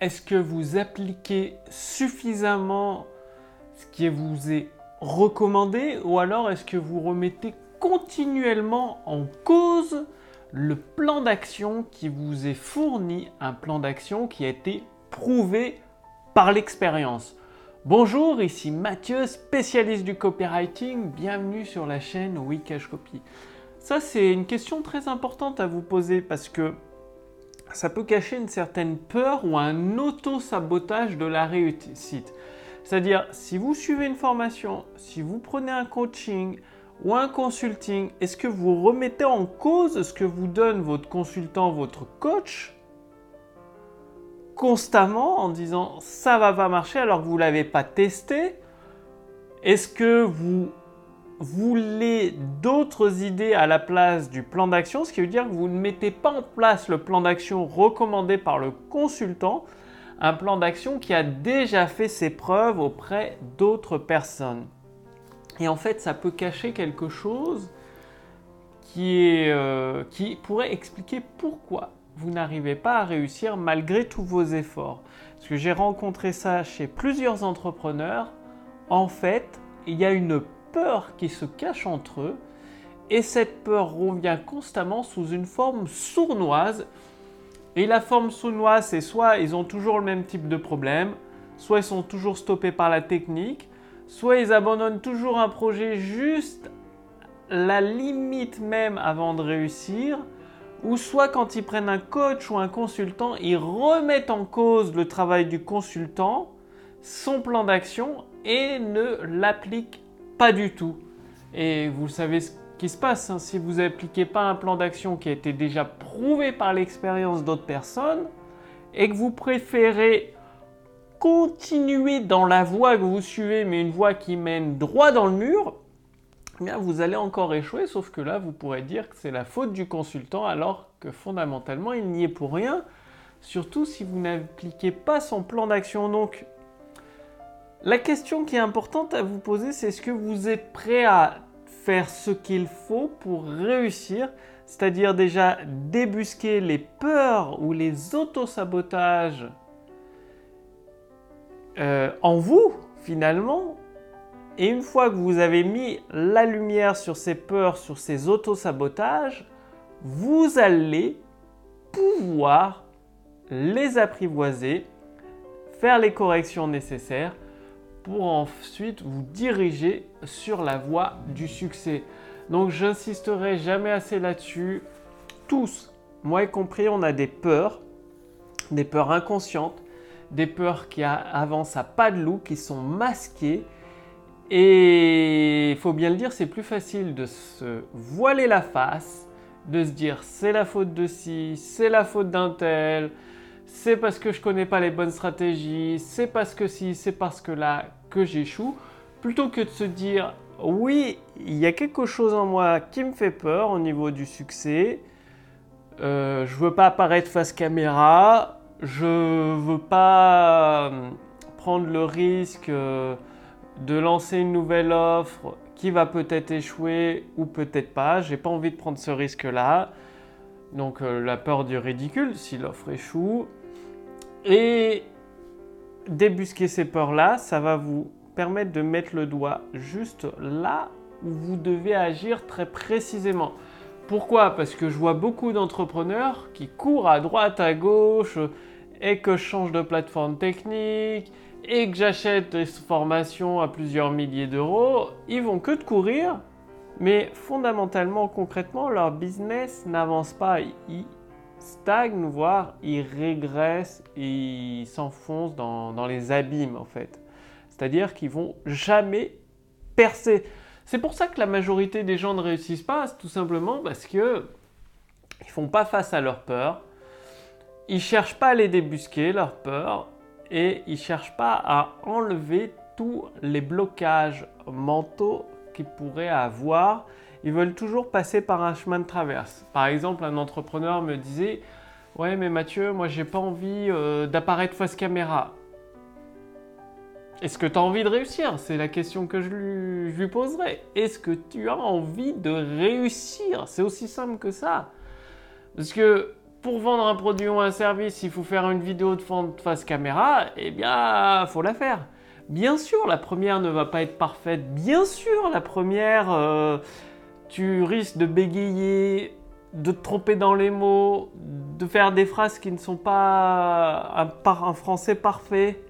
Est-ce que vous appliquez suffisamment ce qui vous est recommandé ou alors est-ce que vous remettez continuellement en cause le plan d'action qui vous est fourni, un plan d'action qui a été prouvé par l'expérience? Bonjour, ici Mathieu, spécialiste du copywriting. Bienvenue sur la chaîne Wikash Copy. Ça, c'est une question très importante à vous poser parce que ça peut cacher une certaine peur ou un auto-sabotage de la réussite. C'est-à-dire, si vous suivez une formation, si vous prenez un coaching ou un consulting, est-ce que vous remettez en cause ce que vous donne votre consultant, votre coach constamment en disant ça va pas marcher alors que vous l'avez pas testé? Est-ce que vous voulez d'autres idées à la place du plan d'action, ce qui veut dire que vous ne mettez pas en place le plan d'action recommandé par le consultant, un plan d'action qui a déjà fait ses preuves auprès d'autres personnes. Et en fait, ça peut cacher quelque chose qui, euh, qui pourrait expliquer pourquoi vous n'arrivez pas à réussir malgré tous vos efforts. Parce que j'ai rencontré ça chez plusieurs entrepreneurs. En fait, il y a une peur qui se cache entre eux et cette peur revient constamment sous une forme sournoise. Et la forme sournoise, c'est soit ils ont toujours le même type de problème, soit ils sont toujours stoppés par la technique, soit ils abandonnent toujours un projet juste la limite même avant de réussir, ou soit quand ils prennent un coach ou un consultant, ils remettent en cause le travail du consultant, son plan d'action et ne l'appliquent pas du tout. Et vous savez ce qui se passe, hein. si vous n'appliquez pas un plan d'action qui a été déjà prouvé par l'expérience d'autres personnes, et que vous préférez continuer dans la voie que vous suivez, mais une voie qui mène droit dans le mur, eh bien vous allez encore échouer, sauf que là, vous pourrez dire que c'est la faute du consultant, alors que fondamentalement, il n'y est pour rien, surtout si vous n'appliquez pas son plan d'action. Donc, la question qui est importante à vous poser, c'est est-ce que vous êtes prêt à faire ce qu'il faut pour réussir C'est-à-dire déjà débusquer les peurs ou les autosabotages euh, en vous, finalement? Et une fois que vous avez mis la lumière sur ces peurs, sur ces autosabotages, vous allez pouvoir les apprivoiser, faire les corrections nécessaires pour ensuite vous diriger sur la voie du succès. Donc j'insisterai jamais assez là-dessus. Tous, moi y compris, on a des peurs, des peurs inconscientes, des peurs qui avancent à pas de loup, qui sont masquées. Et il faut bien le dire, c'est plus facile de se voiler la face, de se dire c'est la faute de ci, c'est la faute d'un tel, c'est parce que je connais pas les bonnes stratégies, c'est parce que si, c'est parce que là que j'échoue, plutôt que de se dire oui, il y a quelque chose en moi qui me fait peur au niveau du succès. Euh, je veux pas apparaître face caméra, je veux pas euh, prendre le risque euh, de lancer une nouvelle offre qui va peut-être échouer ou peut-être pas. J'ai pas envie de prendre ce risque-là. Donc la peur du ridicule si l'offre échoue. Et débusquer ces peurs-là, ça va vous permettre de mettre le doigt juste là où vous devez agir très précisément. Pourquoi? Parce que je vois beaucoup d'entrepreneurs qui courent à droite, à gauche, et que je change de plateforme technique, et que j'achète des formations à plusieurs milliers d'euros. Ils vont que de courir, mais fondamentalement, concrètement, leur business n'avance pas stagnent, voire ils régressent, ils s'enfoncent dans, dans, les abîmes en fait. C'est-à-dire qu'ils vont jamais percer. C'est pour ça que la majorité des gens ne réussissent pas, tout simplement parce que ils font pas face à leur peur, ils cherchent pas à les débusquer leur peur et ils cherchent pas à enlever tous les blocages mentaux qu'ils pourraient avoir ils veulent toujours passer par un chemin de traverse. Par exemple, un entrepreneur me disait Ouais, mais Mathieu, moi j'ai pas envie euh, d'apparaître face caméra. Est-ce que tu as envie de réussir? C'est la question que je lui, poserai. Est-ce que tu as envie de réussir? C'est aussi simple que ça. Parce que pour vendre un produit ou un service, il faut faire une vidéo de face caméra, eh bien, faut la faire. Bien sûr, la première ne va pas être parfaite. Bien sûr, la première, euh, tu risques de bégayer, de te tromper dans les mots, de faire des phrases qui ne sont pas un, français parfait.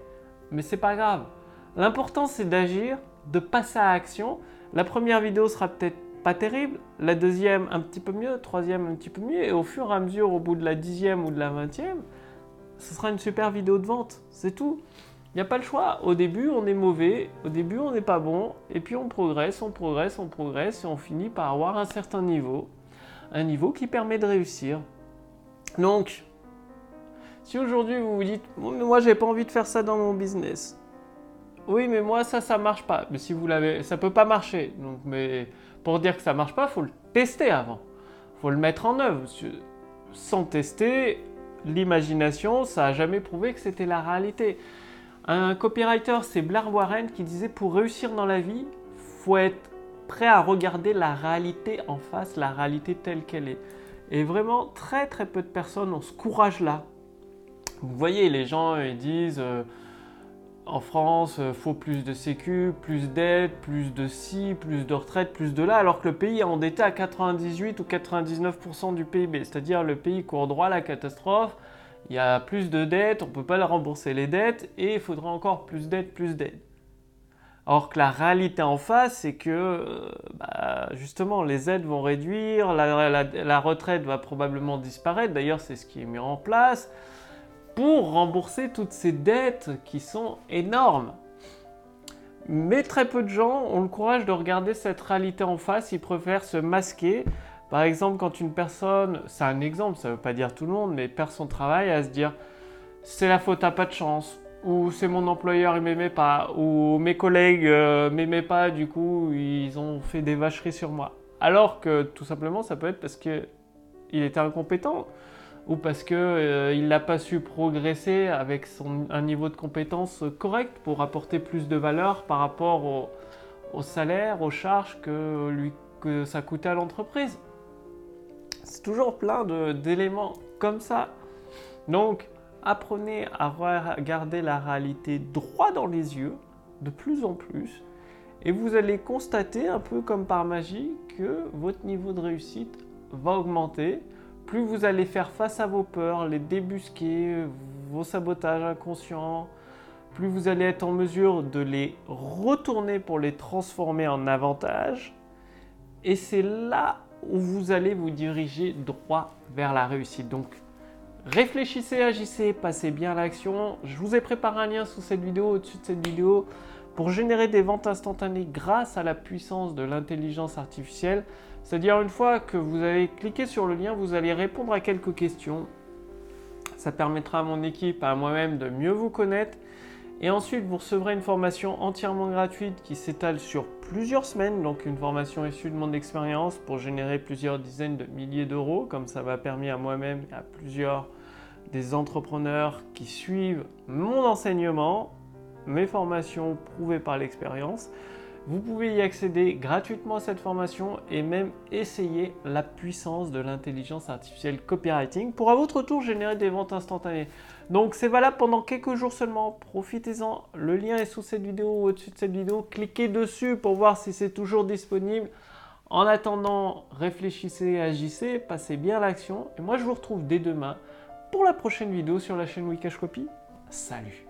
Mais c'est pas grave. L'important, c'est d'agir, de passer à action. La première vidéo sera peut-être pas terrible, la deuxième un petit peu mieux, troisième un petit peu mieux, et au fur et à mesure, au bout de la dixième ou de la vingtième, ce sera une super vidéo de vente. C'est tout. Il n'y a pas le choix. Au début, on est mauvais, au début, on n'est pas bon, et puis on progresse, on progresse, on progresse, et on finit par avoir un certain niveau. Un niveau qui permet de réussir. Donc, si aujourd'hui vous vous dites, moi j'ai pas envie de faire ça dans mon business. Oui, mais moi ça, ça marche pas. Mais si vous l'avez, ça peut pas marcher. Donc, mais pour dire que ça marche pas, faut le tester avant. Faut le mettre en œuvre. Sans tester, l'imagination, ça a jamais prouvé que c'était la réalité. Un copywriter, c'est Blair Warren qui disait pour réussir dans la vie, faut être prêt à regarder la réalité en face, la réalité telle qu'elle est. Et vraiment, très très peu de personnes ont ce courage-là. Vous voyez, les gens, ils disent euh, en France, euh, faut plus de sécu, plus d'aide, plus de ci, plus de retraite, plus de là, alors que le pays est endetté à 98 ou 99% du PIB. C'est-à-dire le pays court droit à la catastrophe il y a plus de dettes, on ne peut pas rembourser les dettes et il faudra encore plus d'aides, plus d'aides. Or que la réalité en face, c'est que euh, bah, justement les aides vont réduire, la, retraite va probablement disparaître, d'ailleurs c'est ce qui est mis en place, pour rembourser toutes ces dettes qui sont énormes. Mais très peu de gens ont le courage de regarder cette réalité en face, ils préfèrent se masquer par exemple, quand une personne, c'est un exemple, ça ne veut pas dire tout le monde, mais perd son travail à se dire c'est la faute à pas de chance, ou c'est mon employeur il m'aimait pas, ou mes collègues euh, m'aimaient pas, du coup ils ont fait des vacheries sur moi. Alors que tout simplement ça peut être parce qu'il était incompétent ou parce qu'il euh, n'a pas su progresser avec un niveau de compétence correct pour apporter plus de valeur par rapport au, au salaire, aux charges que, lui, que ça coûtait à l'entreprise. C'est toujours plein d'éléments comme ça. Donc, apprenez à regarder la réalité droit dans les yeux, de plus en plus, et vous allez constater un peu comme par magie que votre niveau de réussite va augmenter. Plus vous allez faire face à vos peurs, les débusquer, vos sabotages inconscients, plus vous allez être en mesure de les retourner pour les transformer en avantages. Et c'est là où vous allez vous diriger droit vers la réussite. Donc, réfléchissez, agissez, passez bien à l'action. Je vous ai préparé un lien sous cette vidéo, au-dessus de cette vidéo, pour générer des ventes instantanées grâce à la puissance de l'intelligence artificielle. C'est-à-dire, une fois que vous avez cliqué sur le lien, vous allez répondre à quelques questions. Ça permettra à mon équipe, à moi-même de mieux vous connaître et ensuite, vous recevrez une formation entièrement gratuite qui s'étale sur plusieurs semaines, donc une formation issue de mon expérience pour générer plusieurs dizaines de milliers d'euros, comme ça m'a permis à moi-même et à plusieurs des entrepreneurs qui suivent mon enseignement, mes formations prouvées par l'expérience. Vous pouvez y accéder gratuitement à cette formation et même essayer la puissance de l'intelligence artificielle copywriting pour à votre tour générer des ventes instantanées. Donc c'est valable pendant quelques jours seulement. Profitez-en. Le lien est sous cette vidéo ou au-dessus de cette vidéo. Cliquez dessus pour voir si c'est toujours disponible. En attendant, réfléchissez, agissez, passez bien l'action. Et moi je vous retrouve dès demain pour la prochaine vidéo sur la chaîne Wikash Copy. Salut